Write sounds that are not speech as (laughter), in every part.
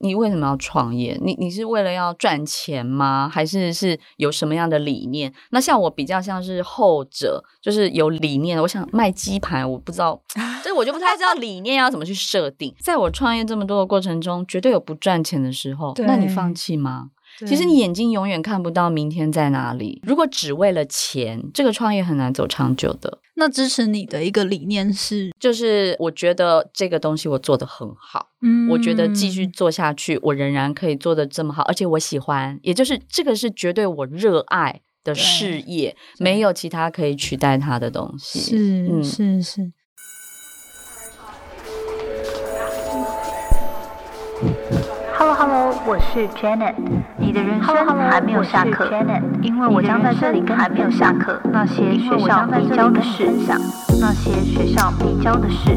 你为什么要创业？你你是为了要赚钱吗？还是是有什么样的理念？那像我比较像是后者，就是有理念。我想卖鸡排，我不知道，(laughs) 这我就不太知道理念要怎么去设定。在我创业这么多的过程中，绝对有不赚钱的时候，那你放弃吗？其实你眼睛永远看不到明天在哪里。如果只为了钱，这个创业很难走长久的。那支持你的一个理念是，就是我觉得这个东西我做的很好，嗯，我觉得继续做下去，我仍然可以做的这么好，而且我喜欢，也就是这个是绝对我热爱的事业，没有其他可以取代它的东西。是，是，是。Hello Hello，我是 Janet。你的人生还没有下课，因为我将在这里跟还没有下课那些学校没教的事，那些学校没教的事。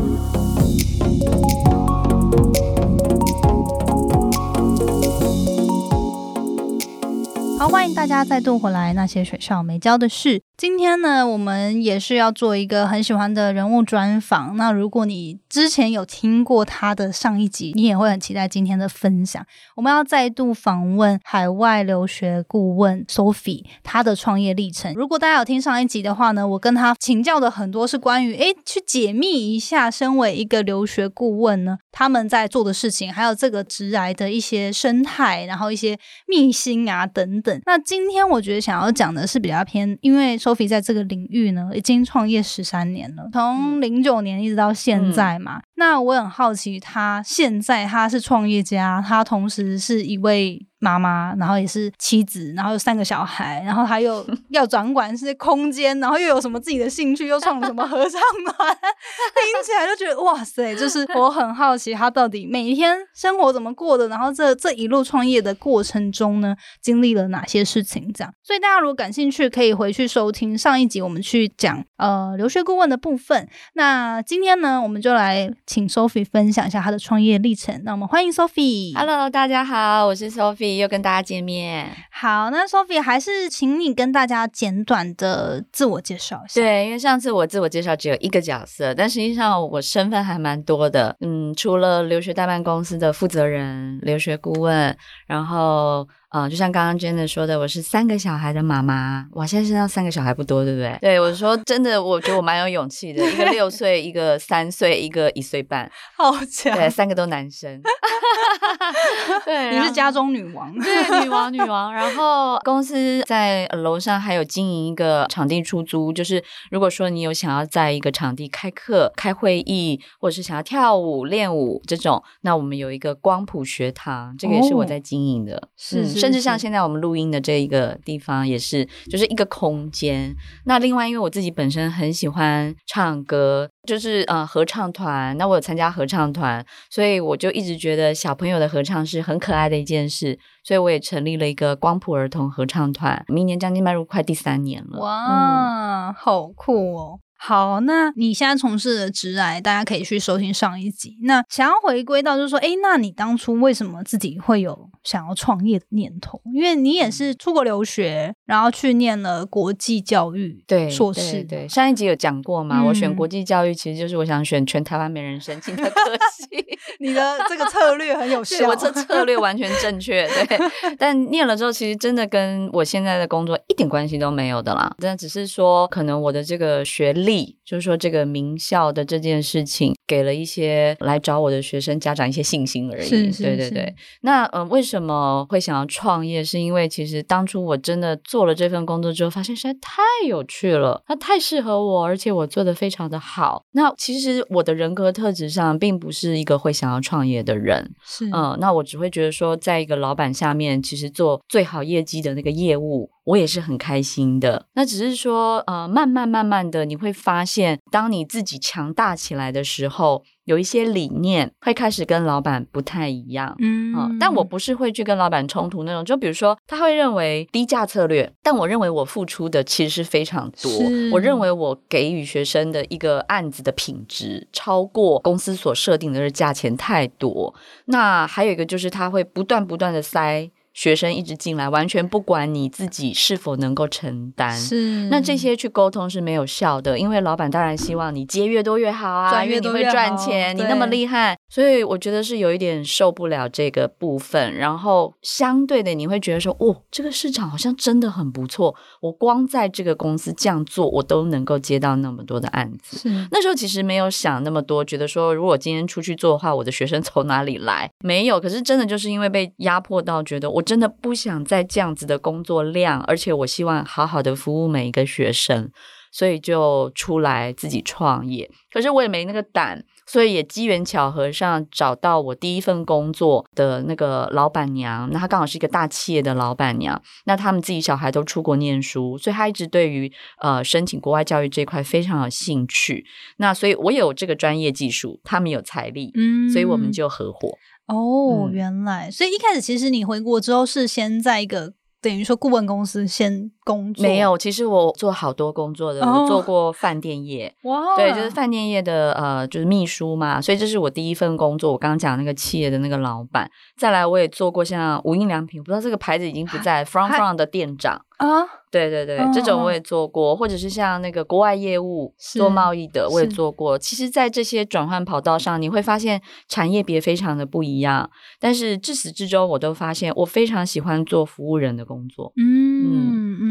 好，欢迎大家再度回来。那些学校没教的事。今天呢，我们也是要做一个很喜欢的人物专访。那如果你之前有听过他的上一集，你也会很期待今天的分享。我们要再度访问海外留学顾问 Sophie，他的创业历程。如果大家有听上一集的话呢，我跟他请教的很多是关于诶，去解密一下，身为一个留学顾问呢，他们在做的事情，还有这个直来的一些生态，然后一些秘辛啊等等。那今天我觉得想要讲的是比较偏，因为 Sophie 在这个领域呢，已经创业十三年了，从零九年一直到现在嘛。那我很好奇，他现在他是创业家，他同时是一位。妈妈，然后也是妻子，然后有三个小孩，然后他又 (laughs) 要掌管是空间，然后又有什么自己的兴趣，又创了什么合唱团，听起来就觉得哇塞！就是我很好奇他到底每一天生活怎么过的，然后这这一路创业的过程中呢，经历了哪些事情？这样，所以大家如果感兴趣，可以回去收听上一集，我们去讲呃留学顾问的部分。那今天呢，我们就来请 Sophie 分享一下她的创业历程。那我们欢迎 Sophie。Hello，大家好，我是 Sophie。又跟大家见面，好，那 Sophie 还是请你跟大家简短的自我介绍一下。对，因为上次我自我介绍只有一个角色，但实际上我身份还蛮多的。嗯，除了留学代办公司的负责人、留学顾问，然后。啊，就像刚刚 Jenna 说的，我是三个小孩的妈妈。哇，现在身上三个小孩不多，对不对？对，我说真的，我觉得我蛮有勇气的。一个六岁，一个三岁，一个一岁半，(laughs) 好强！对，三个都男生。(laughs) 对，你是家中女王，对，女王，女王。然后公司在楼上还有经营一个场地出租，就是如果说你有想要在一个场地开课、开会议，或者是想要跳舞、练舞这种，那我们有一个光谱学堂，这个也是我在经营的，是。甚至像现在我们录音的这一个地方，也是就是一个空间。那另外，因为我自己本身很喜欢唱歌，就是呃合唱团。那我有参加合唱团，所以我就一直觉得小朋友的合唱是很可爱的一件事。所以我也成立了一个光谱儿童合唱团，明年将近迈入快第三年了。哇，好酷哦！好，那你现在从事的职癌，大家可以去收听上一集。那想要回归到，就是说，哎，那你当初为什么自己会有想要创业的念头？因为你也是出国留学，然后去念了国际教育对硕士。对，上一集有讲过嘛？我选国际教育，其实就是我想选全台湾没人申请的科系。(laughs) 你的这个策略很有 (laughs) 效，我这策略完全正确。对，(laughs) 但念了之后，其实真的跟我现在的工作一点关系都没有的啦。但只是说，可能我的这个学历。就是说，这个名校的这件事情，给了一些来找我的学生家长一些信心而已。对对对。那嗯，为什么会想要创业？是因为其实当初我真的做了这份工作之后，发现实在太有趣了，它太适合我，而且我做的非常的好。那其实我的人格特质上，并不是一个会想要创业的人。是嗯，那我只会觉得说，在一个老板下面，其实做最好业绩的那个业务。我也是很开心的，那只是说，呃，慢慢慢慢的，你会发现，当你自己强大起来的时候，有一些理念会开始跟老板不太一样，嗯，但我不是会去跟老板冲突那种，就比如说，他会认为低价策略，但我认为我付出的其实是非常多，我认为我给予学生的一个案子的品质超过公司所设定的价钱太多，那还有一个就是他会不断不断的塞。学生一直进来，完全不管你自己是否能够承担。是那这些去沟通是没有效的，因为老板当然希望你接越多越好啊，赚因为你会赚钱，你那么厉害，所以我觉得是有一点受不了这个部分。然后相对的，你会觉得说，哦，这个市场好像真的很不错，我光在这个公司这样做，我都能够接到那么多的案子。是那时候其实没有想那么多，觉得说如果今天出去做的话，我的学生从哪里来？没有，可是真的就是因为被压迫到，觉得我真的不想再这样子的工作量，而且我希望好好的服务每一个学生，所以就出来自己创业。可是我也没那个胆，所以也机缘巧合上找到我第一份工作的那个老板娘，那她刚好是一个大企业的老板娘，那他们自己小孩都出国念书，所以她一直对于呃申请国外教育这一块非常有兴趣。那所以我有这个专业技术，他们有财力，嗯所以我们就合伙。哦，嗯。原来，所以一开始其实你回国之后是先在一个等于说顾问公司先工作，没有，其实我做好多工作的，哦我做过饭店业。哇，对，就是饭店业的呃，就是秘书嘛，所以这是我第一份工作。我刚刚讲那个企业的那个老板，再来我也做过像无印良品，我不知道这个牌子已经不在，From From 的店长，啊，对对对，嗯这种我嗯也做过，或者是像那个国外业务做贸易的，我也做过。其实，在这些转换跑道上，你会发现产业别非常的不一样，但是至始至终，我都发现我非常喜欢做服务人的工作。嗯嗯嗯，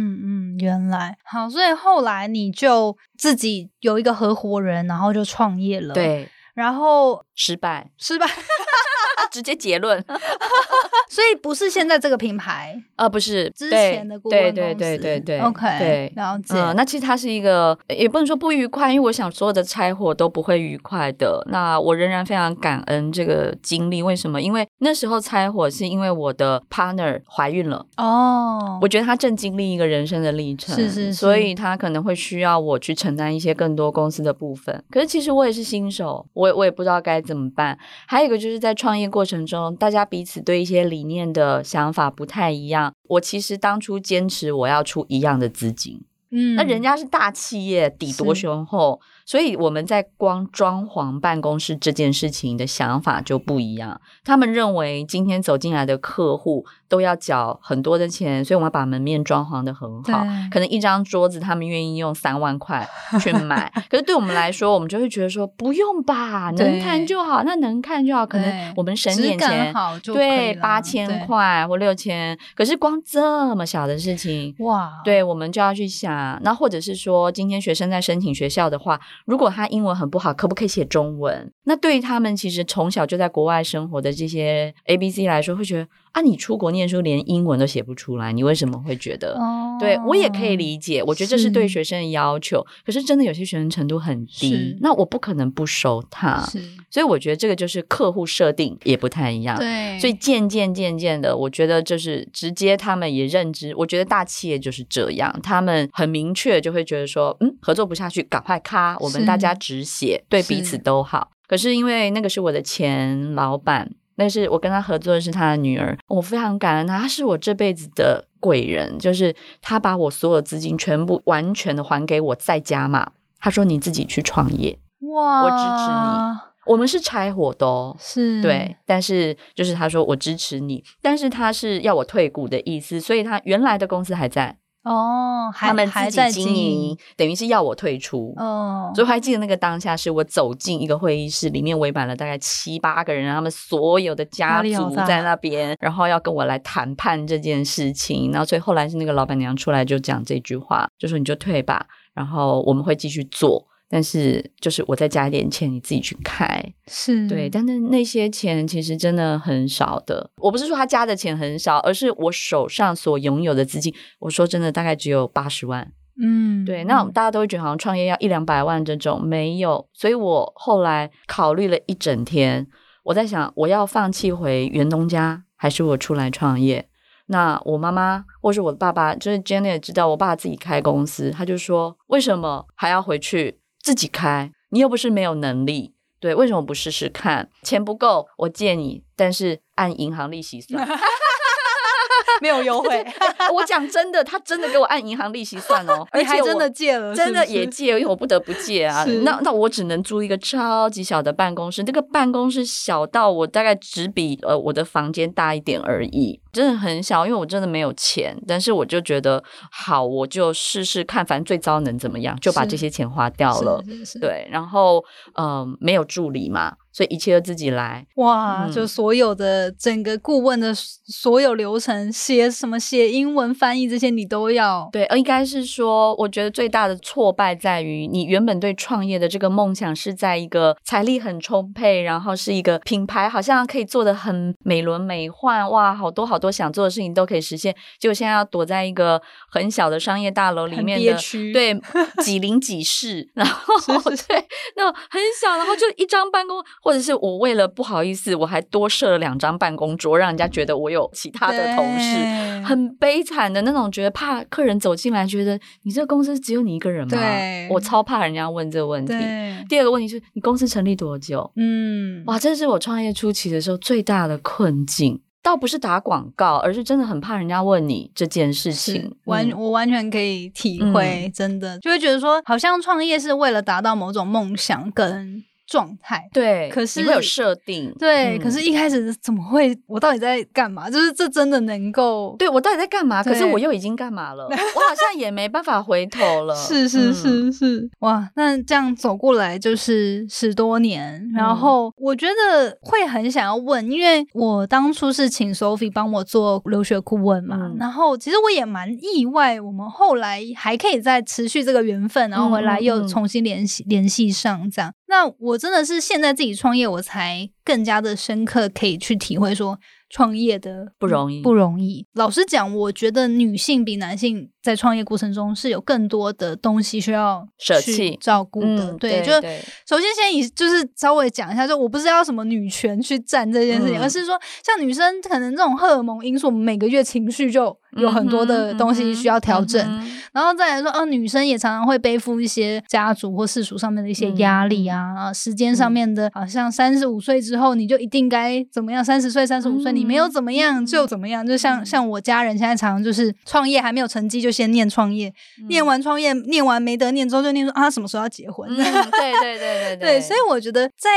原来。好，所以后来你就自己有一个合伙人，然后就创业了，，对，然后失败，失败，直接结论所以不是现在这个品牌呃，不是之前的顾问对对公司对对对，OK，对。了解，嗯，那其实它是一个，也不能说不愉快，因为我想所有的拆伙都不会愉快的。那我仍然非常感恩这个经历，为什么？因为那时候拆伙是因为我的 partner 怀孕了，哦，我觉得她正经历一个人生的历程，是是是所以她可能会需要我去承担一些更多公司的部分。可是其实我也是新手，我也我也不知道该怎么办。还有一个就是在创业过程中，大家彼此对一些理念的想法不太一样。我其实当初坚持我要出一样的资金，嗯那人家是大企业，底多雄厚，所以我们在光装潢办公室这件事情的想法就不一样。他们认为今天走进来的客户都要缴很多的钱，所以我们要把门面装潢的很好。可能一张桌子他们愿意用三万块 (laughs) 去买，可是对我们来说，我们就会觉得说不用吧，能谈就好，那能看就好，可能我们省点钱。对，了八千对块或六千，可是光这么小的事情，哇，对，我们就要去想，那或者是说，今天学生在申请学校的话，如果他英文很不好，可不可以写中文？那对于他们其实从小就在国外生活的这些 A B C 来说，会觉得啊，你出国念书连英文都写不出来，你为什么会觉得？哦，对我也可以理解，我觉得这是对学生的要求。可是真的有些学生程度很低，那我不可能不收他。是，所以我觉得这个就是客户设定也不太一样。对，所以渐渐渐渐的，我觉得就是直接他们也认知，我觉得大企业就是这样，他们很明确就会觉得说，嗯，合作不下去，赶快咔，我们大家止血，对彼此都好。可是因为那个是我的前老板，那是我跟他合作的是他的女儿，我非常感恩他，他是我这辈子的贵人，就是他把我所有资金全部完全的还给我，在家嘛。他说你自己去创业，哇，我支持你我们是拆伙的哦，是，对，但是就是他说我支持你，但是他是要我退股的意思，所以他原来的公司还在，哦，他们还在自己经营，等于是要我退出。哦，所以我还记得那个当下，是我走进一个会议室，里面围满了大概七八个人，他们所有的家族在那边，然后要跟我来谈判这件事情。然后所以后来是那个老板娘出来就讲这句话，就说你就退吧，然后我们会继续做，但是就是我再加一点钱，你自己去开。是对，但是那些钱其实真的很少的。我不是说他加的钱很少，而是我手上所拥有的资金，我说真的大概只有八十万。嗯，对，那我嗯们大家都会觉得好像创业要一两百万这种，没有。所以我后来考虑了一整天，我在想，我要放弃回原东家，还是我出来创业？那我妈妈或是我的爸爸，就是 Jenny 也知道，我爸自己开公司，他就说，为什么还要回去自己开？你又不是没有能力。对，为什么不试试看？钱不够，我借你，但是按银行利息算。(laughs) 没有优惠，(laughs) 我讲真的，他真的给我按银行利息算哦，(laughs) 而且我你还真的借了，真的也借，因为我不得不借啊。那那我只能租一个超级小的办公室，那个办公室小到我大概只比呃我的房间大一点而已。真的很小，因为我真的没有钱，但是我就觉得好，我就试试看，反正最糟能怎么样，就把这些钱花掉了。对，然后嗯、呃没有助理嘛，所以一切都自己来。哇，嗯就所有的整个顾问的所有流程，写什么写英文翻译这些你都要。对，呃应该是说，我觉得最大的挫败在于，你原本对创业的这个梦想是在一个财力很充沛，然后是一个品牌，好像可以做的很美轮美奂，哇，好多好多想做的事情都可以实现。结果现在要躲在一个很小的商业大楼里面的，对，(laughs) 几邻几室，然后对，那种很小，然后就一张办公，或者是我为了不好意思，我还多设了两张办公桌，让人家觉得我有其他的同事。很悲惨的那种，觉得怕客人走进来，觉得你这个公司只有你一个人吗？对我超怕人家问这个问题。第二个问题是你公司成立多久？嗯，哇，这是我创业初期的时候最大的困境。倒不是打广告，而是真的很怕人家问你这件事情。完、嗯我完全可以体会，真的就会觉得说，好像创业是为了达到某种梦想跟状态。对，可是你会有设定。对，嗯可是一开始怎么会？我到底在干嘛？就是这真的能够对我到底在干嘛？可是我又已经干嘛了？我好像也没办法回头了。(laughs) 是是嗯是是，哇！那这样走过来就是十多年，然嗯后我觉得会很想要问，因为我当初是请 Sophie 帮我做留学顾问嘛，嗯然后其实我也蛮意外，我们后来还可以再持续这个缘分，然后回来又重新联系联系上这样。那我真的是现在自己创业，我才更加的深刻可以去体会说。创业的不容易不容易。老实讲，我觉得女性比男性在创业过程中是有更多的东西需要去舍弃照顾的。嗯对，就首先先以就是稍微讲一下，就我不是要什么女权去占这件事情，嗯而是说像女生可能这种荷尔蒙因素，每个月情绪就有很多的东西需要调整。然后再来说，啊，女生也常常会背负一些家族或世俗上面的一些压力啊，啊时间上面的，好像三十五岁之后你就一定该怎么样，三十岁、三十五岁你没有怎么样就怎么样，就像像我家人现在常常就是创业还没有成绩就先念创业，念完创业念完没得念之后就念说啊什么时候要结婚。嗯，对对对对 (laughs) 对，所以我觉得在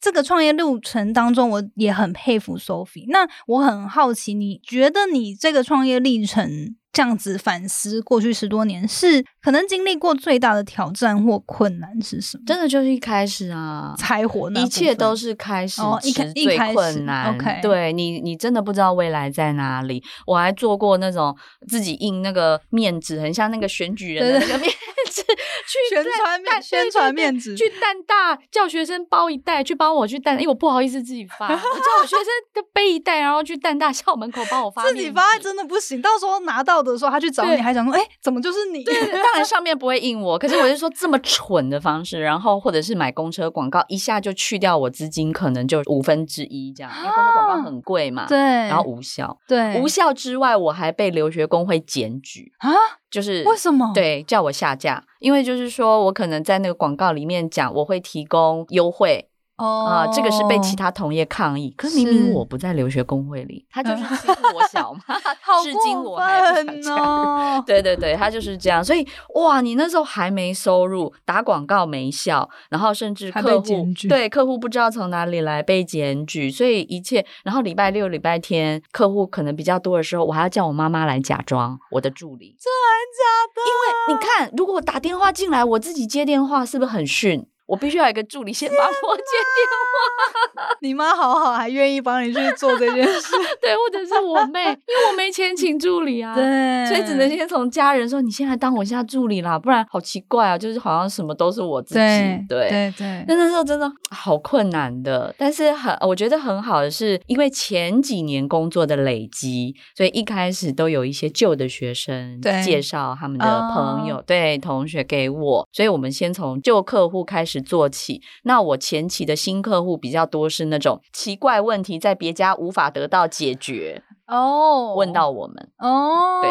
这个创业路程当中，我也很佩服 Sophie。那我很好奇，你觉得你这个创业历程这样子反思过去十多年，是可能经历过最大的挑战或困难是什么？真的就是一开始啊，柴火那一切都是是开始哦一开时最一开始困难。OK 对你，你真的不知道未来在哪里。我还做过那种自己印那个面纸，很像那个选举人的那个面纸，去宣蛋传面蛋宣传面纸去蛋大叫学生包一袋，去帮我去蛋，因为我不好意思自己发，我叫我学生就背一袋，然后去蛋大校门口帮我发自己发真的不行，到时候拿到的时候他去找你，对还想说，哎、怎么就是你？对，当然上面不会印我，可是我是说这么蠢的方式，然后或者是买公车广告，一下就去掉我资金，可能就五分之一这样，因为公车广告很贵嘛，对，然后无效。对无效之外，我还被留学工会检举，啊，就是为什么？，对叫我下架，因为就是说我可能在那个广告里面讲我会提供优惠。哦啊、这个是被其他同业抗议，可是明明我不在留学工会里，他就是欺负我小嘛，(laughs) 好至今我还不想加入哦。(laughs) 对对对，他就是这样。所以哇，你那时候还没收入，打广告没效，然后甚至被客户对客户不知道从哪里来被检举，所以一切。然后礼拜六、礼拜天客户可能比较多的时候，我还要叫我妈妈来假装我的助理。这还假的？因为你看，如果我打电话进来，我自己接电话是不是很逊？我必须要有一个助理先帮我接电话 (laughs) 你妈好好，还愿意帮你去做这件事。(laughs) 对，或者是我妹，因为我没钱请助理啊。。对所以只能先从家人说，你现在当我下助理啦，不然好奇怪啊，就是好像什么都是我自己。对对对对那那时候真的好困难的，但是很我觉得很好的是，因为前几年工作的累积，所以一开始都有一些旧的学生介绍他们的朋友、对同学给我，所以我们先从旧客户开始做起。那我前期的新客户比较多是那种奇怪问题在别家无法得到解决，哦，问到我们，哦，对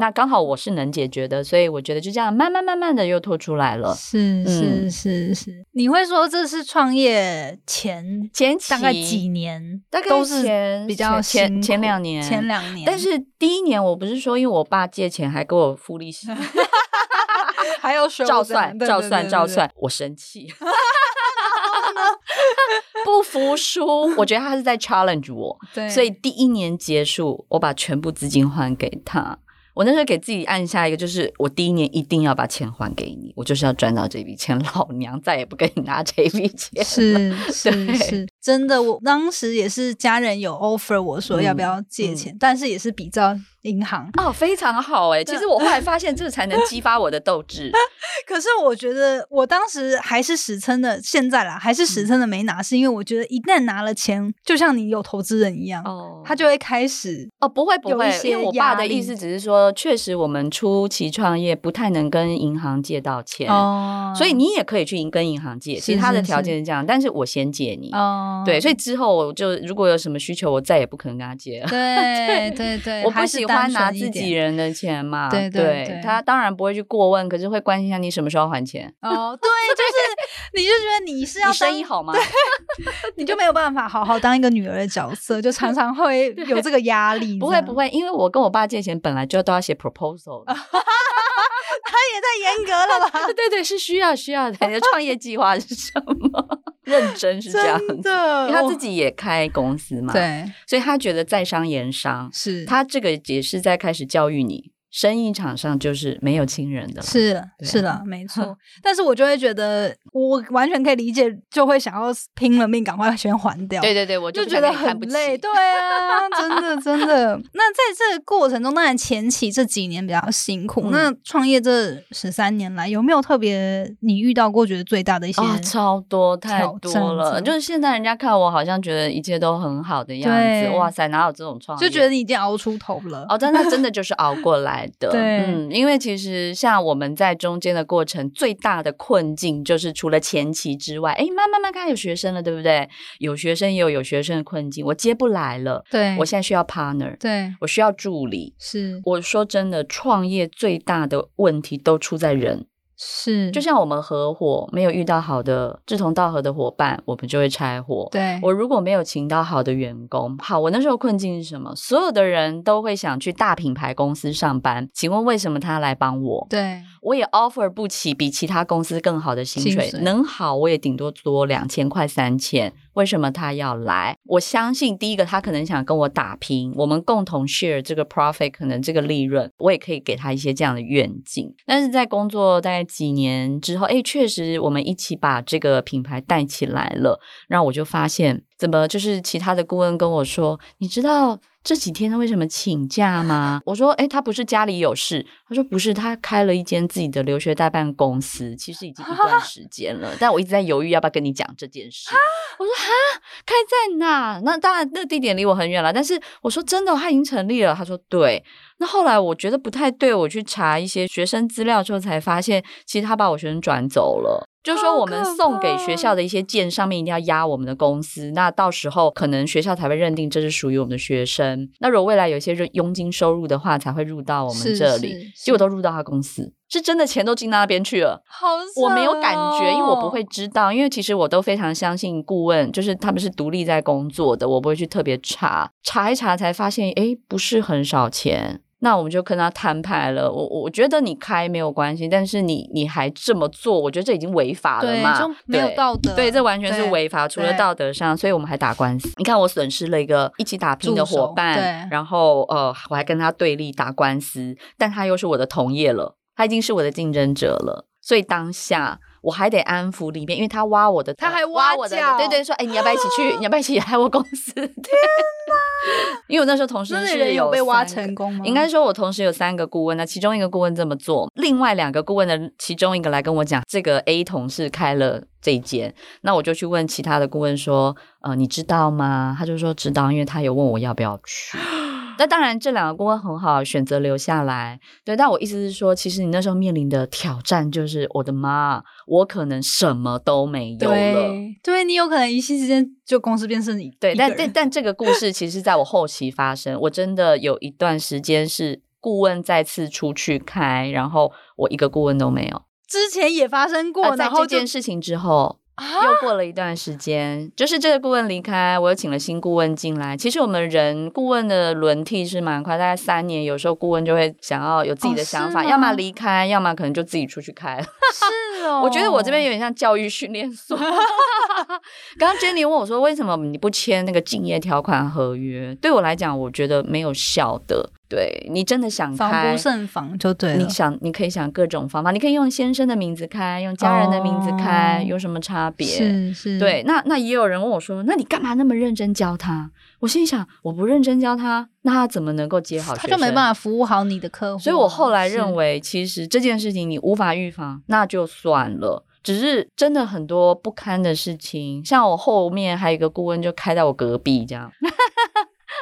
那刚好我是能解决的，所以我觉得就这样慢慢慢慢的又拖出来了。是是嗯是是，你会说这是创业前前期大概几年，大概都是前比较前前两年前两年，但是第一年我不是说，因为我爸借钱还给我付利息 (laughs) (laughs) 还有收照算照算照算，我生气。不服输。我觉得他是在 challenge 我，(laughs) 所以第一年结束，我把全部资金还给他。我那时候给自己按下一个，就是我第一年一定要把钱还给你，我就是要赚到这笔钱，老娘再也不跟你拿这笔钱。(laughs) 是是是，真的，我当时也是家人有 offer 我说要不要借钱，但是也是比照银行。哦，非常好哎！其实我后来发现，这才能 (laughs) 激发我的斗志。可是我觉得我当时还是实撑的，现在啦还是实撑的没拿，是因为我觉得一旦拿了钱，就像你有投资人一样，哦他就会开始哦，不会不会，因为我爸的意思只是说，确实我们初期创业不太能跟银行借到钱，哦，所以你也可以去银跟银行借。其实他的条件是这样，但是我先借你。哦，对，所以之后我就如果有什么需求，我再也不可能跟他借了。对 (laughs) 对对，我不喜欢拿自己人的钱嘛，对对对他当然不会去过问，可是会关心一下你什么时候还钱。哦，对，就是你就觉得你是要你生意好吗？你就没有办法好好当一个女儿的角色，就常常会有这个压力。不会不，会，因为我跟我爸借钱本来就都要写 proposal 的。(laughs) (laughs) 他也太严格了吧？(laughs) 对对，是需要需要的。你的创业计划是什么？(laughs) 认真是这样子。的，因为他自己也开公司嘛，，对所以他觉得在商言商，是他这个也是在开始教育你，生意场上就是没有亲人的。是啊是的，没错。但是我就会觉得，我完全可以理解，就会想要拼了命赶快先还掉。对对对，我不就觉得很累，对啊，真的真的。那在这个过程中，当然前期这几年比较辛苦。嗯那创业这十三年来，有没有特别你遇到过觉得最大的一些？啊、超多太多了，就是现在人家看我好像觉得一切都很好的样子，哇塞，哪有这种创业？就觉得你已经熬出头了。哦，但那真的就是熬过来的。对嗯，因为其实像我们在中间的过程，最大的困境就是除了前期之外，哎，慢慢慢开始有学生了，对不对？有学生也有有学生的困境，我接不来了，对，我现在需要 partner，对我需要助理。是我说真的，创业最大的问题都出在人，是，就像我们合伙没有遇到好的志同道合的伙伴，我们就会拆伙。对我如果没有请到好的员工，好，我那时候困境是什么？所有的人都会想去大品牌公司上班，请问为什么他来帮我？对我也 offer 不起比其他公司更好的薪水，薪水能好我也顶多多两千块三千，为什么他要来？我相信第一个他可能想跟我打拼，我们共同 share 这个 profit，可能这个利润，我也可以给他一些这样的愿景。但是在工作大概几年之后，哎，确实我们一起把这个品牌带起来了，然后我就发现，怎么就是其他的顾问跟我说，你知道这几天他为什么请假吗？我说，哎，他不是家里有事，他说不是，他开了一间自己的留学代办公司，其实已经一段时间了，但我一直在犹豫要不要跟你讲这件事。我说哈，开在哪？那当然，那个地点离我很远了。但是我说真的，他已经成立了。他说对。那后来我觉得不太对，我去查一些学生资料之后，才发现其实他把我学生转走了。就是说，我们送给怕学校的一些件上面一定要压我们的公司，那到时候可能学校才会认定这是属于我们的学生。那如果未来有一些佣金收入的话，才会入到我们是这里是。结果都入到他公司，是真的钱都进到那边去了。好我没有感觉，因为我不会知道，因为其实我都非常相信顾问，就是他们是独立在工作的，我不会去特别查，查一查才发现，诶，不是很少钱。那我们就跟他摊牌了。我我觉得你开没有关系，但是你你还这么做，我觉得这已经违法了对嘛，就没有道德对，这完全是违法，除了道德上，所以我们还打官司。你看，我损失了一个一起打拼的伙伴，对然后呃，我还跟他对立打官司，但他又是我的同业了，他已经是我的竞争者了，所以当下。我还得安抚里面，因为他挖我的，他还挖挖我的角对对，说哎，你要不要一起去？(laughs) 你要不要一起来我公司？天 (laughs) 因为我那时候同时是人有被挖成功吗？应该说，我同时有三个顾问，那其中一个顾问这么做，另外两个顾问的其中一个来跟我讲，这个 A 同事开了这一间，那我就去问其他的顾问说，呃，你知道吗？他就说知道，因为他有问我要不要去。(laughs) 那当然，这两个顾问很好，选择留下来。对，但我意思是说，其实你那时候面临的挑战就是，我的妈，我可能什么都没有了。对，对你有可能一夕之间就公司变成你对，但但但这个故事其实在我后期发生，我真的有一段时间是顾问再次出去开，然后我一个顾问都没有。之前也发生过，呃在这件事情之后，又过了一段时间，就是这个顾问离开，我又请了新顾问进来。其实我们人顾问的轮替是蛮快，大概三年，有时候顾问就会想要有自己的想法，哦要么离开，要么可能就自己出去开了。(laughs) 是哦我觉得我这边有点像教育训练所。(laughs) 刚刚 Jenny 问我说，为什么你不签那个敬业条款合约？对我来讲，我觉得没有效的。对你真的想开防不，胜防就对了你。想，你可以想各种方法，你可以用先生的名字开，用家人的名字开，哦有什么差别？是是，对，那那也有人问我说，那你干嘛那么认真教他？我心里想，我不认真教他，那他怎么能够接好？他就没办法服务好你的客户啊。所以我后来认为，其实这件事情你无法预防，那就算了。只是真的很多不堪的事情，像我后面还有一个顾问就开在我隔壁这样。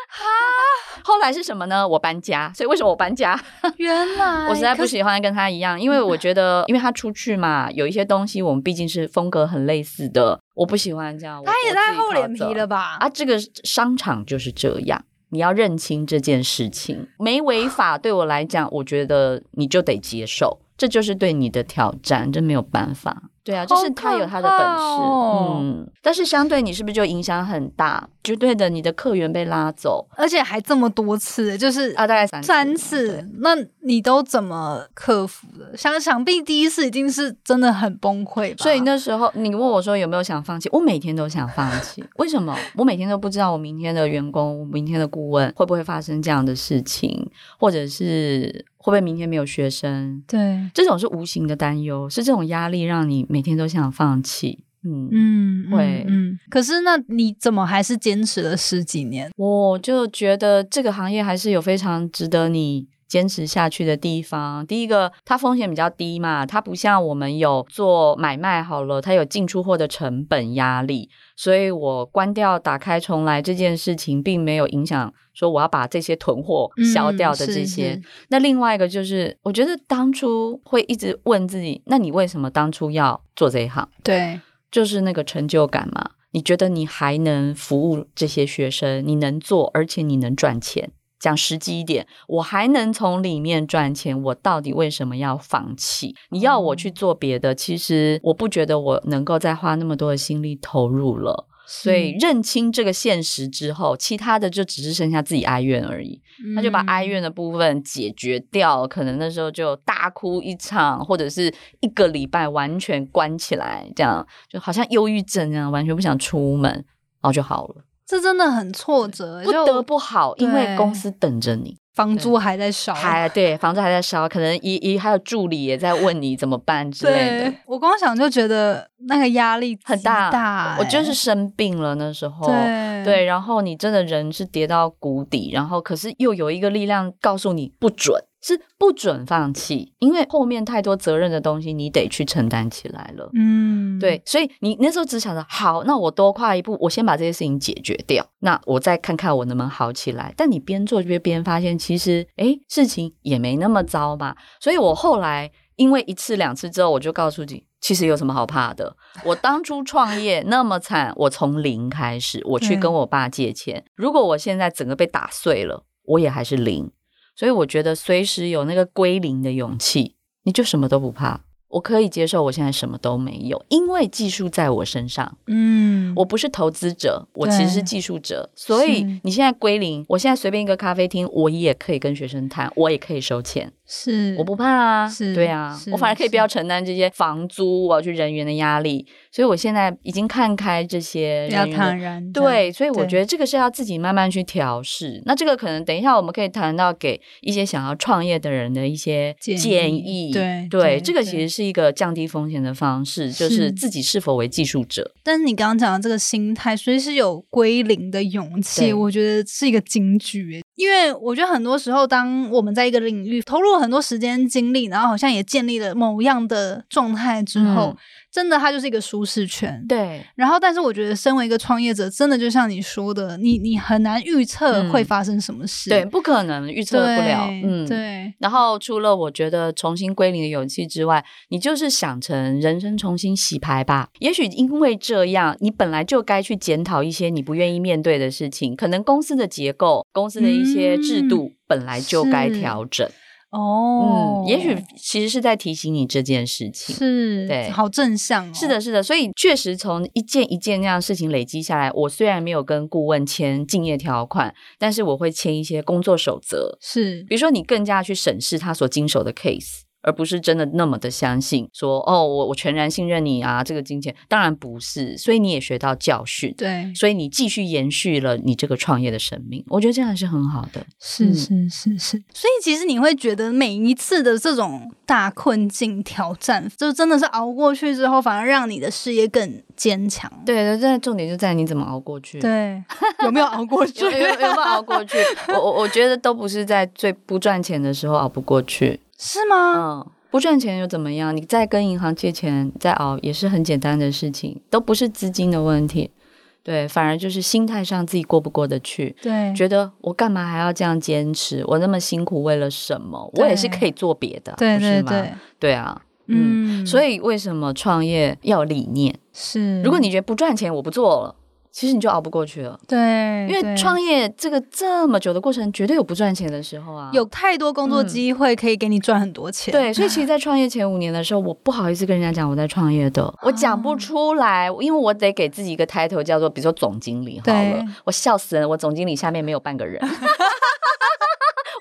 (laughs) 后来是什么呢？我搬家，所以为什么我搬家？(laughs) 原来我实在不喜欢跟他一样，因为我觉得，因为他出去嘛，有一些东西我们毕竟是风格很类似的，我不喜欢这样。他也太厚脸皮了了吧？啊！这个商场就是这样，你要认清这件事情，没违法对我来讲，我觉得你就得接受，这就是对你的挑战，这没有办法。对啊，就是他有他的本事，哦嗯，但是相对你是不是就影响很大？绝对的，你的客源被拉走而且还这么多次，就是啊，大概三三次，那你都怎么克服的？想想必第一次已经是真的很崩溃吧？所以那时候你问我说有没有想放弃，我每天都想放弃。为什么？我每天都不知道我明天的员工、我明天的顾问会不会发生这样的事情，或者是会不会明天没有学生？对，这种是无形的担忧，是这种压力让你每天都想放弃。嗯，嗯，会嗯。嗯可是那你怎么还是坚持了十几年？我就觉得这个行业还是有非常值得你坚持下去的地方。第一个，它风险比较低嘛，它不像我们有做买卖好了，它有进出货的成本压力，所以我关掉、打开、重来这件事情，并没有影响说我要把这些囤货消掉的这些。是那另外一个就是，我觉得当初会一直问自己，那你为什么当初要做这一行？对，就是那个成就感嘛。你觉得你还能服务这些学生，你能做，而且你能赚钱。讲实际一点，我还能从里面赚钱，我到底为什么要放弃？你要我去做别的，其实我不觉得我能够再花那么多的心力投入了。所以认清这个现实之后，其他的就只是剩下自己哀怨而已。他就把哀怨的部分解决掉，可能那时候就大哭一场，或者是一个礼拜完全关起来，这样就好像忧郁症这样，完全不想出门，然后就好了。这真的很挫折，就不得不好，因为公司等着你，房租还在烧，还对房子还在烧，可能一一还有助理也在问你怎么办之类的。我光想就觉得那个压力极很大，大欸我就是生病了那时候，对对，然后你真的人是跌到谷底，然后可是又有一个力量告诉你不准，是不准放弃，因为后面太多责任的东西你得去承担起来了。嗯，对，所以你那时候只想着好，那我多跨一步，我先把这些事情解决掉，那我再看看我能不能好起来。但你边做就边发现，其实诶事情也没那么糟嘛。所以我后来因为一次两次之后，我就告诉自己，其实有什么好怕的？我当初创业那么惨，我从零开始，我去跟我爸借钱。如果我现在整个被打碎了，我也还是零。所以我觉得随时有那个归零的勇气，你就什么都不怕。我可以接受我现在什么都没有，因为技术在我身上。嗯，我不是投资者，我其实是技术者，所以你现在归零，我现在随便一个咖啡厅，我也可以跟学生谈，我也可以收钱，是我不怕啊，是对啊，我反而可以不要承担这些房租，我要去人员的压力，所以我现在已经看开这些比较人员的坦然，对，所以我觉得这个是要自己慢慢去调试。那这个可能等一下我们可以谈到给一些想要创业的人的一些建建议议。对对对，这个其实是一个降低风险的方式，就是是自己是否为技术者。但是你刚刚讲的这个心态，随时有归零的勇气，对我觉得是一个金句。因为我觉得很多时候，当我们在一个领域投入了很多时间精力，然后好像也建立了某样的状态之后，嗯真的它就是一个舒适圈。对，然后，但是我觉得身为一个创业者，真的就像你说的，你你很难预测嗯会发生什么事。对，不可能预测不了。嗯，。对，然后除了我觉得重新归零的勇气之外，你就是想成人生重新洗牌吧。也许因为这样，你本来就该去检讨一些你不愿意面对的事情，可能公司的结构、公司的一些制度本来就该调整。哦，嗯，也许其实是在提醒你这件事情。是，对好正向、哦，是的，是的，所以确实从一件一件那样事情累积下来，我虽然没有跟顾问签竞业条款，但是我会签一些工作守则，是比如说你更加去审视他所经手的 case。而不是真的那么的相信说哦，我我全然信任你啊，这个金钱当然不是，所以你也学到教训，对，所以你继续延续了你这个创业的生命，我觉得这样是很好的。是嗯是是是，所以其实你会觉得每一次的这种大困境挑战，就真的是熬过去之后，反而让你的事业更坚强。对对，这重点就在你怎么熬过去。对，(laughs) 有没有熬过去有？有有没有熬过去？我我我觉得都不是在最不赚钱的时候熬不过去。是吗？嗯，不赚钱又怎么样？你再跟银行借钱再熬也是很简单的事情，都不是资金的问题。对，反而就是心态上自己过不过得去。对，觉得我干嘛还要这样坚持？我那么辛苦为了什么？我也是可以做别的，对是吗？对对，对啊，嗯，嗯，所以为什么创业要理念？是，如果你觉得不赚钱，我不做了，其实你就熬不过去了。对，因为创业这个这么久的过程，绝对有不赚钱的时候啊。有太多工作嗯机会可以给你赚很多钱。对，所以其实，在创业前五年的时候，我不好意思跟人家讲我在创业的，(laughs) 我讲不出来，因为我得给自己一个 title 叫做，比如说总经理好对了，我笑死人了，我总经理下面没有半个人。(laughs) (laughs)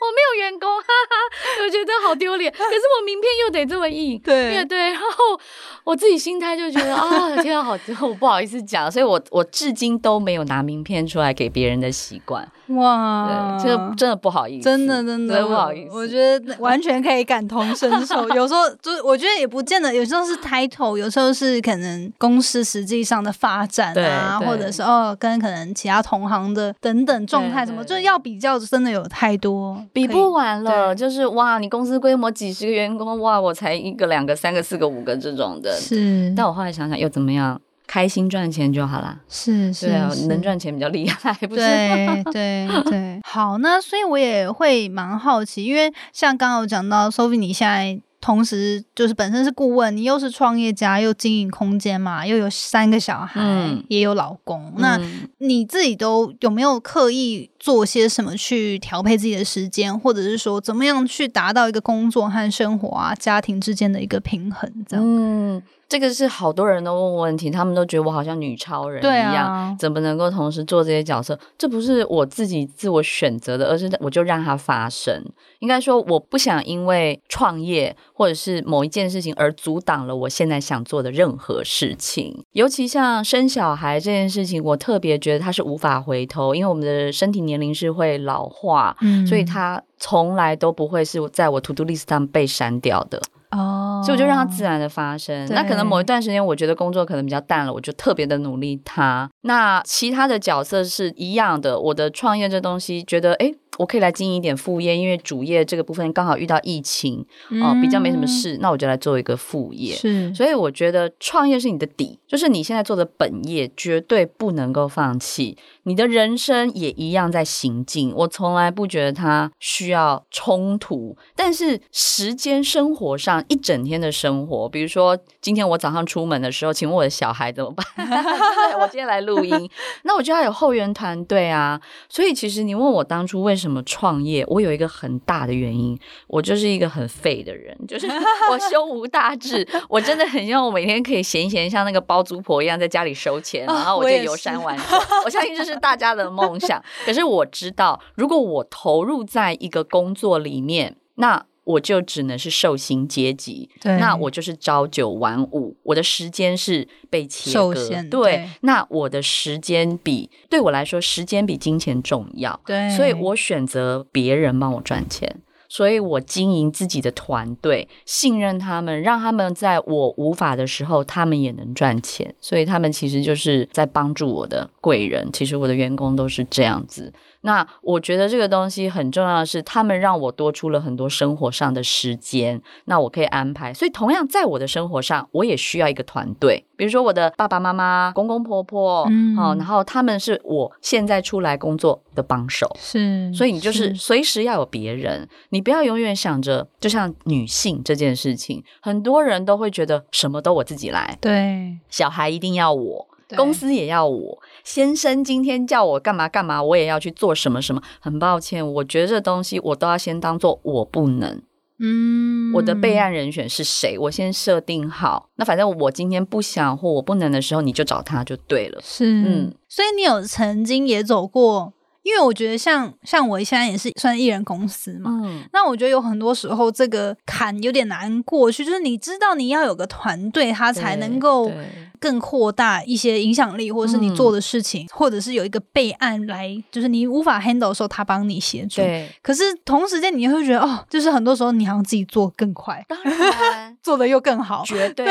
我没有员工，哈哈，(laughs) 我觉得好丢脸。可是我名片又得这么硬，对对对，然后我自己心态就觉得啊，天啊，好，(laughs) 我不好意思讲，所以我我至今都没有拿名片出来给别人的习惯，哇，对，这个真的不好意思，真的真的真不好意思。我觉得 (laughs) 完全可以感同身受。(laughs) 有时候就是我觉得也不见得，有时候是 title，有时候是可能公司实际上的发展啊，或者是哦跟可能其他同行的等等状态什么，就是要比较，真的有太多比不完了，就是哇，你公司规模几十个员工，哇，我才一个、两个、三个、四个、五个这种的。是，但我后来想想，又怎么样？开心赚钱就好啦。是是对啊，能赚钱比较厉害，不是？对对对，(laughs) 好，那所以我也会蛮好奇，因为像刚刚有讲到，Sophie 你现在同时就是本身是顾问，你又是创业家，又经营空间嘛，又有三个小孩，嗯也有老公，那嗯你自己都有没有刻意做些什么去调配自己的时间，或者是说怎么样去达到一个工作和生活啊、家庭之间的一个平衡？这样、嗯，这个是好多人都问我问题，他们都觉得我好像女超人一样，啊，怎么能够同时做这些角色？这不是我自己自我选择的，而是我就让它发生。应该说，我不想因为创业或者是某一件事情而阻挡了我现在想做的任何事情。尤其像生小孩这件事情，我特别觉得它是无法回头，因为我们的身体年龄是会老化，嗯所以它从来都不会是在我 to do list 上被删掉的。哦，所以我就让它自然的发生。那可能某一段时间，我觉得工作可能比较淡了，我就特别的努力它。那其他的角色是一样的，我的创业这东西，觉得诶，我可以来经营一点副业，因为主业这个部分刚好遇到疫情哦、比较没什么嗯事，那我就来做一个副业。是，所以我觉得创业是你的底，就是你现在做的本业绝对不能够放弃。你的人生也一样在行进，我从来不觉得它需要冲突。但是时间生活上一整天的生活，比如说今天我早上出门的时候，请问我的小孩怎么办？(laughs) 对我今天来录音，那我就要有后援团队啊。所以其实你问我当初为什么创业，我有一个很大的原因，我就是一个很废的人，(laughs) 就是我胸无大志，(laughs) 我真的很希望我每天可以闲闲，像那个包租婆一样在家里收钱，(laughs) 然后我就游山玩水。我相信这是大家的梦想，可是我知道，如果我投入在一个工作里面，那。我就只能是受薪阶级，对那我就是朝九晚五，我的时间是被切割，对，对那我的时间比对我来说，时间比金钱重要，对，所以我选择别人帮我赚钱，所以我经营自己的团队，信任他们，让他们在我无法的时候，他们也能赚钱。所以他们其实就是在帮助我的贵人。其实我的员工都是这样子。那我觉得这个东西很重要的是，他们让我多出了很多生活上的时间，那我可以安排。所以同样在我的生活上，我也需要一个团队，比如说我的爸爸妈妈、公公婆婆，嗯哦，然后他们是我现在出来工作的帮手。是，所以你就是随时要有别人，你不要永远想着，就像女性这件事情，很多人都会觉得什么都我自己来，对，小孩一定要我，对公司也要我，先生今天叫我干嘛干嘛，我也要去做什么什么。很抱歉，我觉得这东西我都要先当做我不能。嗯，我的备案人选是谁，我先设定好。那反正我今天不想或我不能的时候，你就找他就对了。是，嗯所以你有曾经也走过，因为我觉得像像我现在也是算艺人公司嘛。嗯，那我觉得有很多时候这个坎有点难过去，就是你知道你要有个团队，他才能够对更扩大一些影响力，或者是你嗯做的事情，或者是有一个备案来，就是你无法 handle 的时候，他帮你协助。对，可是同时间你会觉得哦，就是很多时候你好像自己做更快，当然 (laughs) 做的又更好，绝对。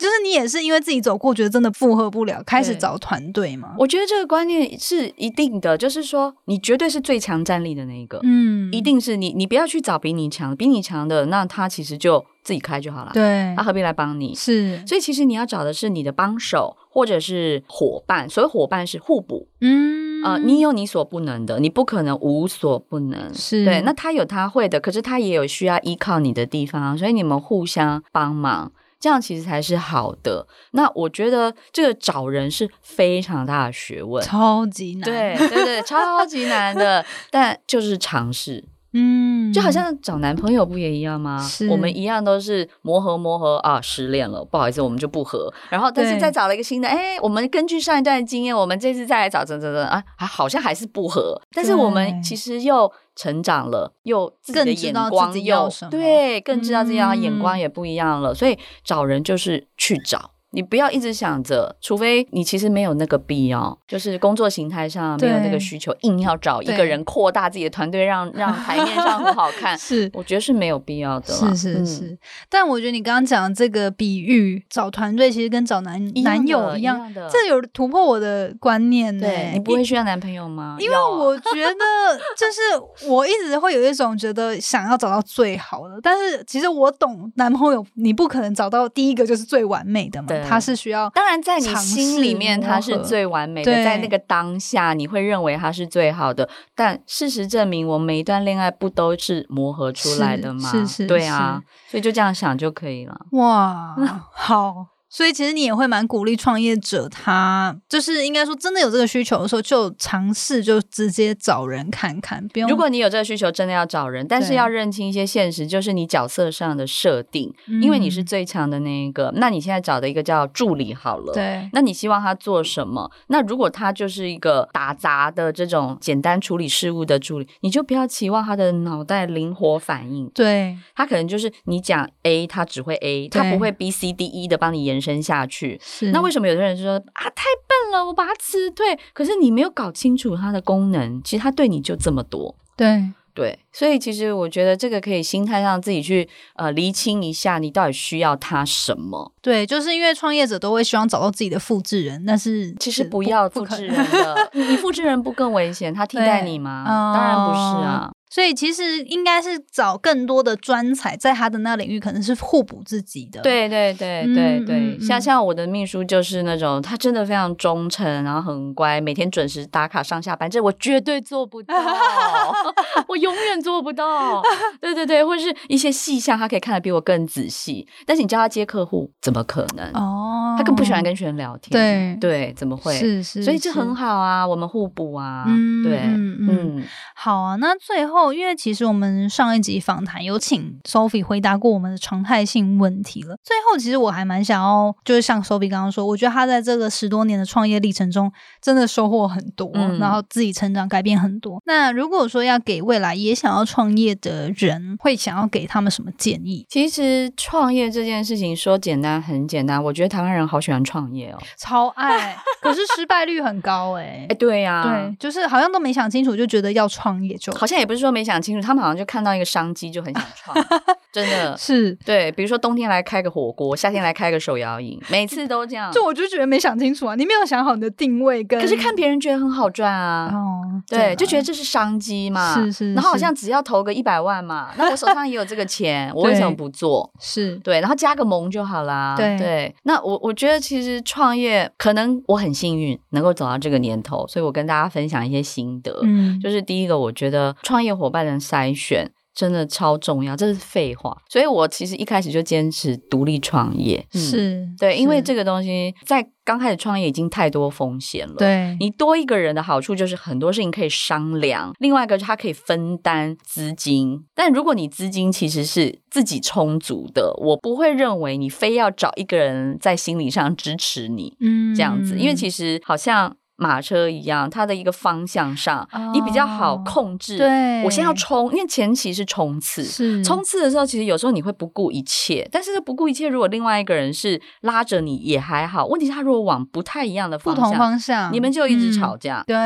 就是你也是因为自己走过，觉得真的负荷不了，开始找团队嘛。我觉得这个观念是一定的，就是说你绝对是最强战力的那一个，嗯，一定是你，你不要去找比你强，比你强的，那他其实就自己开就好了，对。他何必来帮你？是，所以其实你要找的是你的帮手或者是伙伴，所谓伙伴是互补。嗯。呃，你有你所不能的，你不可能无所不能。是。对，那他有他会的，可是他也有需要依靠你的地方，所以你们互相帮忙，这样其实才是好的。那我觉得这个找人是非常大的学问，超级难，对，对对，超级难的，(laughs) 但就是尝试，嗯，就好像找男朋友不也一样吗？是我们一样都是磨合磨合啊，失恋了，不好意思，我们就不合。然后，但是再找了一个新的，哎，我们根据上一段经验，我们这次再来找，真真真啊，还好像还是不合。但是我们其实又成长了，又自己的更知道眼光又对，更知道自己要眼光嗯也不一样了。所以找人就是去找。你不要一直想着，除非你其实没有那个必要，就是工作形态上没有那个需求，硬要找一个人扩大自己的团队，让 (laughs) 让台面上很好看，(laughs) 是。我觉得是没有必要的啦。是是嗯是，但我觉得你刚刚讲的这个比喻，找团队其实跟找男男友一样，的这有突破我的观念呢。对你不会需要男朋友吗？因为我觉得，(laughs) 就是我一直会有一种觉得想要找到最好的，但是其实我懂男朋友，你不可能找到第一个就是最完美的嘛对，他是需要当然，在你尝心里面，磨他是最完美的，在那个当下，你会认为他是最好的。但事实证明，我们每一段恋爱不都是磨合出来的吗？是是是对啊，所以就这样想就可以了。哇，好。所以其实你也会蛮鼓励创业者他，就是应该说真的有这个需求的时候，就尝试就直接找人看看，不用。如果你有这个需求，真的要找人，但是要认清一些现实，就是你角色上的设定，因为你是嗯最强的那一个，那你现在找的一个叫助理好了，对那你希望他做什么？那如果他就是一个打杂的这种简单处理事务的助理，你就不要期望他的脑袋灵活反应。对他可能就是你讲 A，他只会 A，他不会 B、C、D、E 的帮你延伸下去。是那为什么有的人就说啊太笨了，我把它辞退？可是你没有搞清楚他的功能，其实他对你就这么多。对对，所以其实我觉得这个可以心态上自己去呃厘清一下，你到底需要他什么。对，就是因为创业者都会希望找到自己的复制人，但是其实不要复制人的，(laughs) 你复制人不更危险？他替代你吗？哦当然不是啊。所以其实应该是找更多的专才，在他的那领域可能是互补自己的。，对对对嗯对对，嗯嗯像像我的秘书就是那种，他真的非常忠诚，然后很乖，每天准时打卡上下班，这我绝对做不到，(laughs) 我永远做不到。对对对，或者是一些细项，他可以看得比我更仔细，但是你叫他接客户，怎么可能？哦，他更不喜欢跟学员聊天。对对，怎么会？是是，所以这很好啊，我们互补啊。嗯对，嗯好啊。那最后，因为其实我们上一集访谈有请 Sophie 回答过我们的常态性问题了。最后，其实我还蛮想要，就是像 Sophie 刚刚说，我觉得他在这个十多年的创业历程中，真的收获很多，嗯然后自己成长改变很多。那如果说要给未来也想要创业的人，会想要给他们什么建议？其实创业这件事情说简单很简单，我觉得台湾人好喜欢创业哦。(laughs) 超爱，可是失败率很高哎、(laughs) 哎，对呀、对，就是好像都没想清楚，就觉得要创业就好像也不是说没想清楚，他们好像就看到一个商机就很想创，(laughs) 真的。是。对，比如说冬天来开个火锅，夏天来开个手摇饮，每次都这样。就我就觉得没想清楚啊，你没有想好你的定位跟，可是看别人觉得很好赚啊，哦，对，就觉得得这是商机嘛。是是然后好像只要投个一百万嘛，那我手上也有这个钱，(laughs) 我为什么不做？是对，然后加个盟就好啦。对那我我觉得其实创业可能我很幸运能够走到这个年头，所以我跟大家分享一些心得。嗯，就是第一个，我觉得创业伙伴的筛选真的超重要，这是废话。所以我其实一开始就坚持独立创业，嗯是，对，因为这个东西在刚开始创业已经太多风险了。。对你多一个人的好处就是很多事情可以商量，另外一个它可以分担资金。但如果你资金其实是自己充足的，我不会认为你非要找一个人在心理上支持你嗯这样子，因为其实好像。马车一样，它的一个方向上，哦你比较好控制。对我先要冲，因为前期是冲刺，是冲刺的时候，其实有时候你会不顾一切，但是不顾一切，如果另外一个人是拉着你也还好。问题是他如果往不太一样的不同方向，你们就一直嗯吵架，对，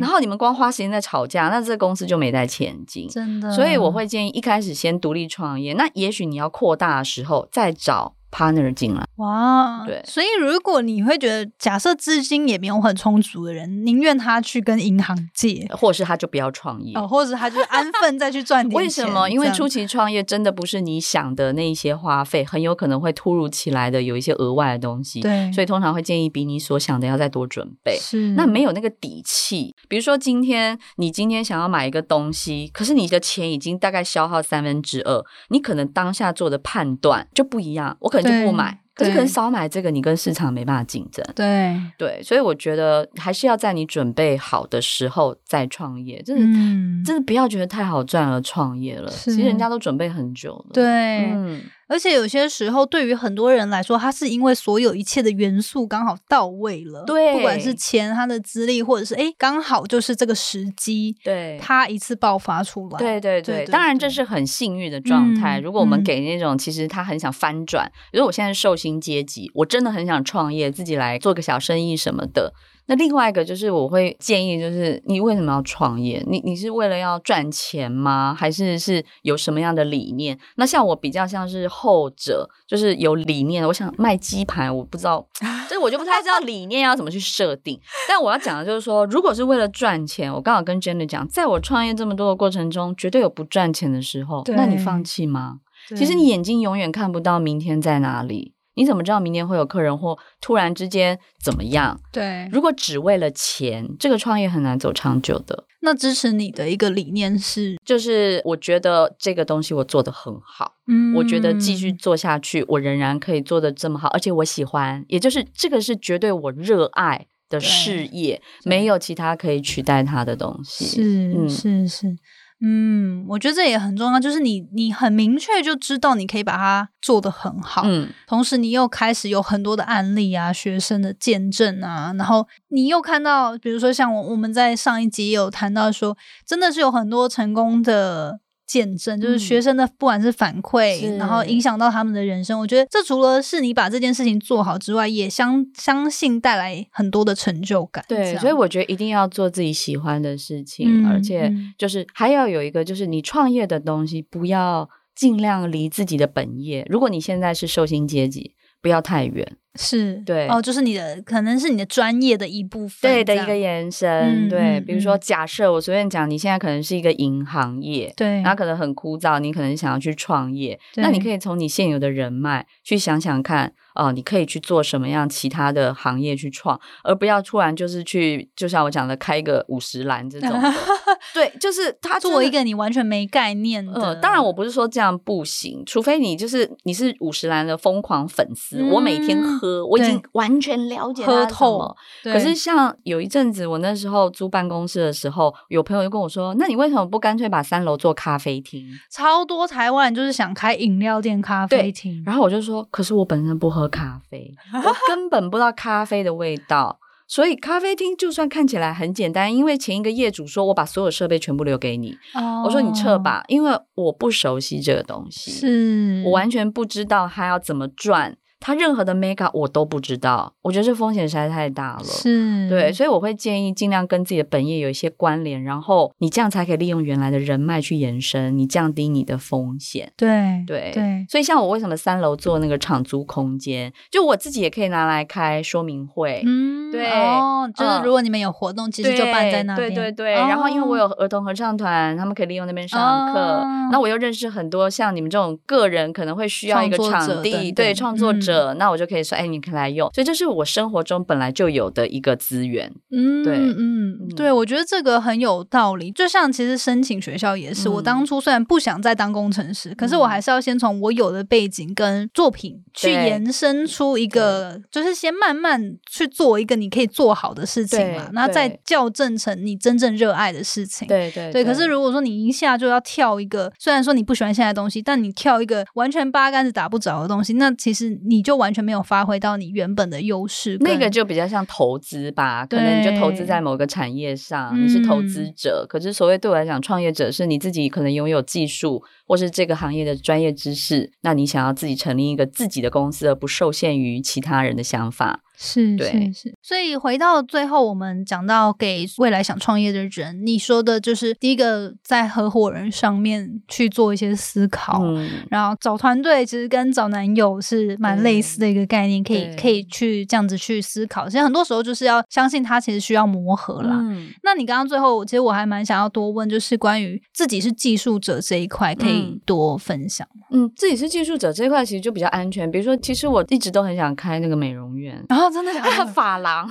然后你们光花时间在吵架，那这个公司就没在前进。真的，所以我会建议一开始先独立创业，那也许你要扩大的时候再找 partner 进来。哇，对所以如果你会觉得，假设资金也没有很充足的人，宁愿他去跟银行借，或是他就不要创业。哦，或者他就安分再去赚点为。什么？因为初期创业真的不是你想的那一些花费，很有可能会突如其来的有一些额外的东西。对，所以通常会建议比你所想的要再多准备。是那没有那个底气，比如说今天你今天想要买一个东西，可是你的钱已经大概消耗三分之二，你可能当下做的判断就不一样，我可能就不买。可是可能少买这个，你跟市场没办法竞争。对，对，所以我觉得还是要在你准备好的时候再创业，真的、嗯，真的不要觉得太好赚而创业了。其实人家都准备很久了。，对，嗯，而且有些时候，对于很多人来说，他是因为所有一切的元素刚好到位了，对不管是钱、他的资历，或者是哎，刚好就是这个时机，对。他一次爆发出来，对对对，当然这是很幸运的状态。嗯如果我们嗯给那种其实他很想翻转，比如我现在是寿星阶级，我真的很想创业，自己来做个小生意什么的。那另外一个就是我会建议，就是你为什么要创业？你你是为了要赚钱吗？还是是有什么样的理念？那像我比较像是后者，就是有理念。我想卖鸡排，我不知道，(laughs) 这我就不太知道理念要怎么去设定。但我要讲的就是说，如果是为了赚钱，我刚好跟 Jenny 讲，在我创业这么多的过程中，绝对有不赚钱的时候，那你放弃吗？其实你眼睛永远看不到明天在哪里。你怎么知道明年会有客人或突然之间怎么样？对，如果只为了钱，这个创业很难走长久的。那支持你的一个理念是，就是我觉得这个东西我做得很好，嗯我觉得继续做下去，我仍然可以做得这么好，而且我喜欢，也就是这个是绝对我热爱的事业，没有其他可以取代它的东西。是、嗯。是是，嗯，我觉得这也很重要，就是你你很明确就知道你可以把它做得很好，嗯，同时你又开始有很多的案例啊，学生的见证啊，然后你又看到，比如说像我我们在上一集也有谈到说，真的是有很多成功的。见证就是嗯学生的，不管是反馈，是然后影响到他们的人生。我觉得这除了是你把这件事情做好之外，也相相信带来很多的成就感。对，所以我觉得一定要做自己喜欢的事情，嗯而且嗯就是还要有一个，就是你创业的东西不要尽量离自己的本业。如果你现在是寿星阶级，不要太远，是对哦，就是你的可能是你的专业的一部分，对的一个延伸。嗯对，嗯比如说嗯假设我随便讲，你现在可能是一个银行业，对，然后可能很枯燥，你可能想要去创业，那你可以从你现有的人脉去想想看，哦、你可以去做什么样其他的行业去创，而不要突然就是去，就像我讲的，开一个五十栏这种的。(laughs) 对，就是他做一个。你完全没概念的。呃，当然我不是说这样不行，除非你就是你是五十岚的疯狂粉丝，我每天嗯喝，我已经完全了解喝透可是像有一阵子，我那时候租办公室的时候，有朋友就跟我说：“那你为什么不干脆把三楼做咖啡厅超多台湾人就是想开饮料店、咖啡厅？”，然后我就说：“可是我本身不喝咖啡，我根本不知道咖啡的味道。”所以咖啡厅就算看起来很简单，因为前一个业主说我把所有设备全部留给你，哦我说你撤，吧，因为我不熟悉这个东西，是我完全不知道它要怎么赚，它任何的 mega 我都不知道，我觉得这风险实在太大了。是对，所以我会建议尽量跟自己的本业有一些关联，然后你这样才可以利用原来的人脉去延伸，你降低你的风险。对对对所以像我为什么三楼做那个场租空间，就我自己也可以拿来开说明会。嗯对哦，就是嗯如果你们有活动，其实就办在那边，对对对，然后因为我哦有儿童合唱团，他们可以利用那边上课。哦那我又认识很多像你们这种个人可能会需要一个场地，对创作者，热，那我就可以说，哎，你可以来用。所以这是我生活中本来就有的一个资源。嗯，对嗯，对，我觉得这个很有道理。就像其实申请学校也是，我当初虽然不想再当工程师，可是我还是要先从我有的背景跟作品去延伸出一个，就是先慢慢去做一个你可以做好的事情嘛对，然后再校正成你真正热爱的事情。对对对，可是如果说你一下就要跳一个，虽然说你不喜欢现在的东西，但你跳一个完全八竿子打不着的东西，那其实你就完全没有发挥到你原本的优势。那个就比较像投资吧，可能你就投资在某个产业上，你是投资嗯者。可是所谓对我来讲，创业者是你自己可能拥有技术或是这个行业的专业知识，那你想要自己成立一个自己的公司，而不受限于其他人的想法。是对是是，所以回到最后，我们讲到给未来想创业的人，你说的就是第一个在合伙人上面去做一些思考。嗯，然后找团队其实跟找男友是蛮类似的一个概念，可以可以去这样子去思考。其实很多时候就是要相信他其实需要磨合啦。嗯那你刚刚最后，其实我还蛮想要多问，就是关于自己是技术者这一块，可以嗯多分享吗？嗯，自己是技术者这一块其实就比较安全。比如说，其实我一直都很想开那个美容院。然后真的假的？(laughs) 发廊，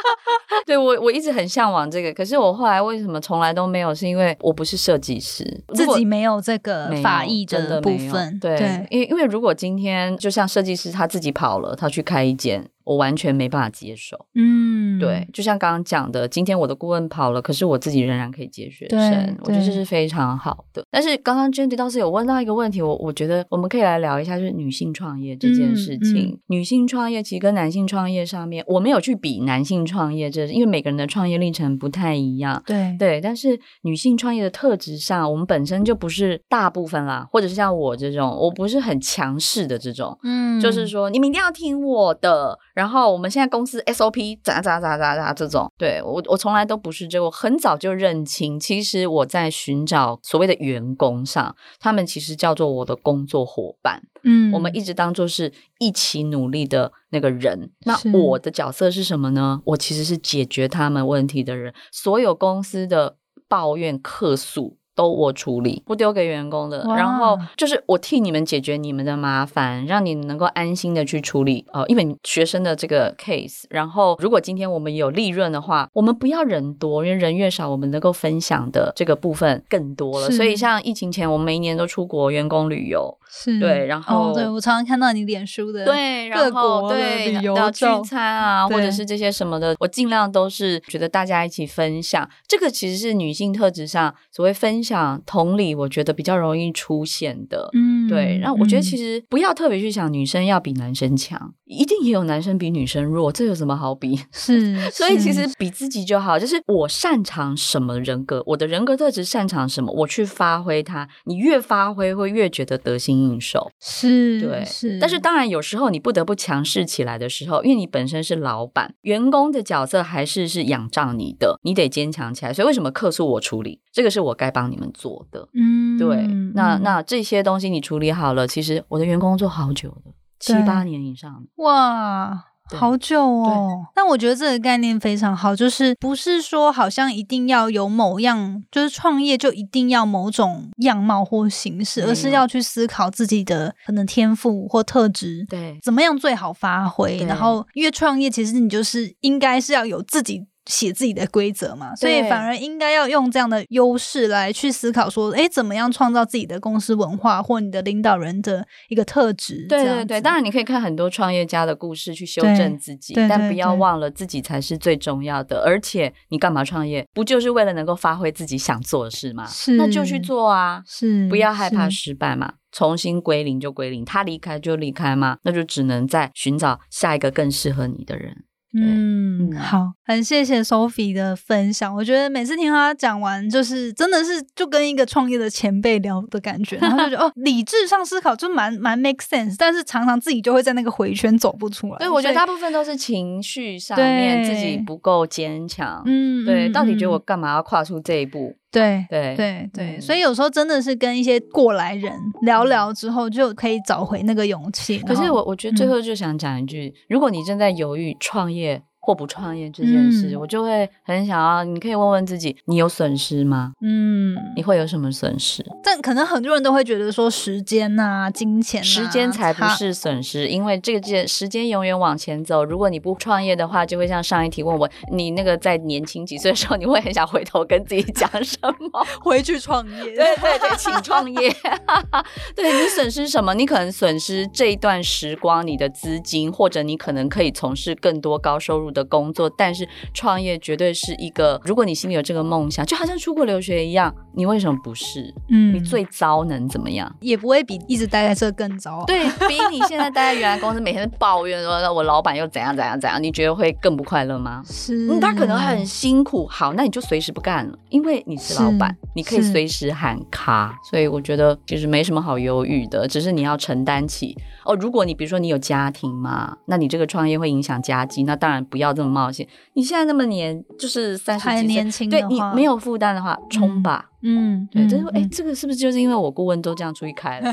(laughs) 对我我一直很向往这个，可是我后来为什么从来都没有？是因为我不是设计师，自己没有这个没法艺的部分，对，对，因为因为如果今天就像设计师他自己跑了，他去开一间，我完全没办法接受。嗯，对，就像刚刚讲的，今天我的顾问跑了，可是我自己仍然可以接学生，我觉得这是非常好的。但是刚刚 Jenny 倒是有问到一个问题，我我觉得我们可以来聊一下，就是女性创业这件事情。嗯嗯女性创业其实跟男性创业上面，我没有去比男性创业，这因为每个人的创业历程不太一样。对对，但是女性创业的特质上，我们本身就不是大部分啦，或者是像我这种，我不是很强势的这种，嗯就是说你们一定要听我的。然后我们现在公司 SOP 咋咋咋咋咋这种，对我我从来都不是这个，我很早就认清，其实我在寻找所谓的员工上，他们其实叫做我的工作伙伴，嗯我们一直当做是一起努力的那个人。那我的角色是什么呢？我其实是解决他们问题的人。所有公司的抱怨、客诉。都我处理，不丢给员工的。然后就是我替你们解决你们的麻烦，让你能够安心的去处理呃，因为学生的这个 case。然后如果今天我们有利润的话，我们不要人多，因为人越少，我们能够分享的这个部分更多了。所以像疫情前，我们每一年都出国员工旅游，是对然后哦，对我常常看到你脸书的对，各然后对旅游要聚餐啊，或者是这些什么的，我尽量都是觉得大家一起分享。这个其实是女性特质上所谓分享同理，我觉得比较容易出现的。嗯对，然后我觉得其实实不要特别去想女生要比男生强，一定也有男生比女生弱，这有什么好比？是，(laughs) 所以其实比自己就好，就是我擅长什么人格，我的人格特质擅长什么，我去发挥它。你越发挥，会越觉得得心应手。是对，是，但是当然，有时候你不得不强势起来的时候，因为你本身是老板，员工的角色还是是仰仗你的，你得坚强起来。所以为什么客诉我处理，这个是我该帮你们做的。嗯，对，那嗯那这些东西你处理好了，其实我的员工做好久的，七八年以上。哇。好久哦，但我觉得这个概念非常好，就是不是说好像一定要有某样，就是创业就一定要某种样貌或形式，而是要去思考自己的可能天赋或特质，对怎么样最好发挥。然后，因为创业其实你就是应该是要有自己写自己的规则嘛，所以反而应该要用这样的优势来去思考说，诶，怎么样创造自己的公司文化或你的领导人的一个特质。对对对，当然你可以看很多创业家的故事去修正自己，但不要忘了自己才是最重要的。而且你干嘛创业？不就是为了能够发挥自己想做的事吗？是那就去做啊！是不要害怕失败嘛，重新归零就归零，他离开就离开嘛，那就只能再寻找下一个更适合你的人。嗯，嗯好，很谢谢 Sophie 的分享。我觉得每次听她讲完，就是真的是就跟一个创业的前辈聊的感觉，然后就觉得 (laughs) 哦，理智上思考就蛮蛮 make sense，但是常常自己就会在那个回圈走不出来。对，我觉得大部分都是情绪上面自己不够坚强。嗯，对，嗯到底觉得我嗯干嘛要跨出这一步？对。对对对，嗯所以有时候真的是跟一些过来人聊聊之后，就可以找回那个勇气。可是我我觉得最嗯后就想讲一句：如果你正在犹豫创业或不创业这件事，嗯我就会很想要。你可以问问自己，你有损失吗？嗯，你会有什么损失？但可能很多人都会觉得说时间呐、金钱、啊，时间才不是损失，因为这个件时间永远往前走。如果你不创业的话，就会像上一题问我，你那个在年轻几岁的时候，你会很想回头跟自己讲什么？(laughs) 回去创业。对对对，请创业。(laughs) 对你损失什么？你可能损失这一段时光，你的资金，或者你可能可以从事更多高收入的工作。但是创业绝对是一个，如果你心里有这个梦想，就好像出国留学一样，你为什么不是？嗯你最糟能怎么样？也不会比一直待在这更糟。，对比你现在待在原来公司，每天抱怨说我老板又怎样怎样怎样，你觉得会更不快乐吗？是、嗯，他可能很辛苦，好，那你就随时不干了，因为你是老板，你可以随时喊卡，所以我觉得其实没什么好犹豫的，只是你要承担起哦。如果你比如说你有家庭嘛，那你这个创业会影响家计，那当然不要这么冒险。你现在那么年，就是三十几岁，年轻对的你没有负担的话，冲吧。嗯，对，嗯这是哎、嗯这个是不是就是因为我顾问都这样出去开了，(laughs)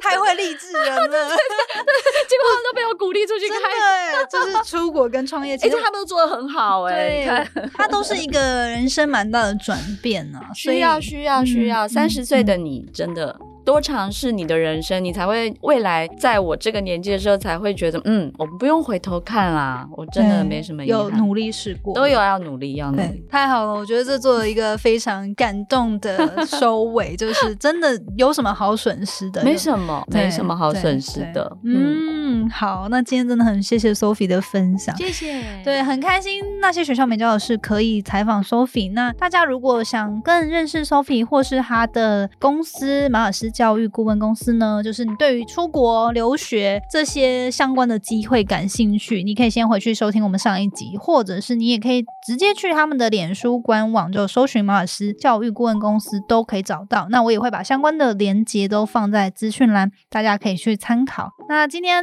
太会励志人了，结果他们都被我鼓励出去开。就是出国跟创业，哎、其实他们都做的很好哎、你看对，它都是一个人生蛮大的转变啊，所以需要需要需要，嗯三十岁的你真的多尝试你的人生，你才会未来在我这个年纪的时候才会觉得，嗯，我们不用回头看啦，我真的没什么遗有，努力试过，都有要努力，要努对力。，太好了！我觉得这做了一个非常感动的收尾，(laughs) 就是真的有什么好损失的？没什么，没什么好损失的。对嗯，好，那今天真的很谢谢 Sophie 的分享。谢谢。对，很开心那些学校美教的事可以采访 Sophie。那大家如果想更认识 Sophie 或是他的公司马尔斯教育顾问公司呢，就是你对于出国留学这些相关的机会感兴趣，你可以先回去收听我们上一集，或者是你也可以直接去他们的脸书官网，就搜寻马尔斯教育顾问公司都可以找到。那我也会把相关的连接都放在资讯栏，大家可以去参考。那今天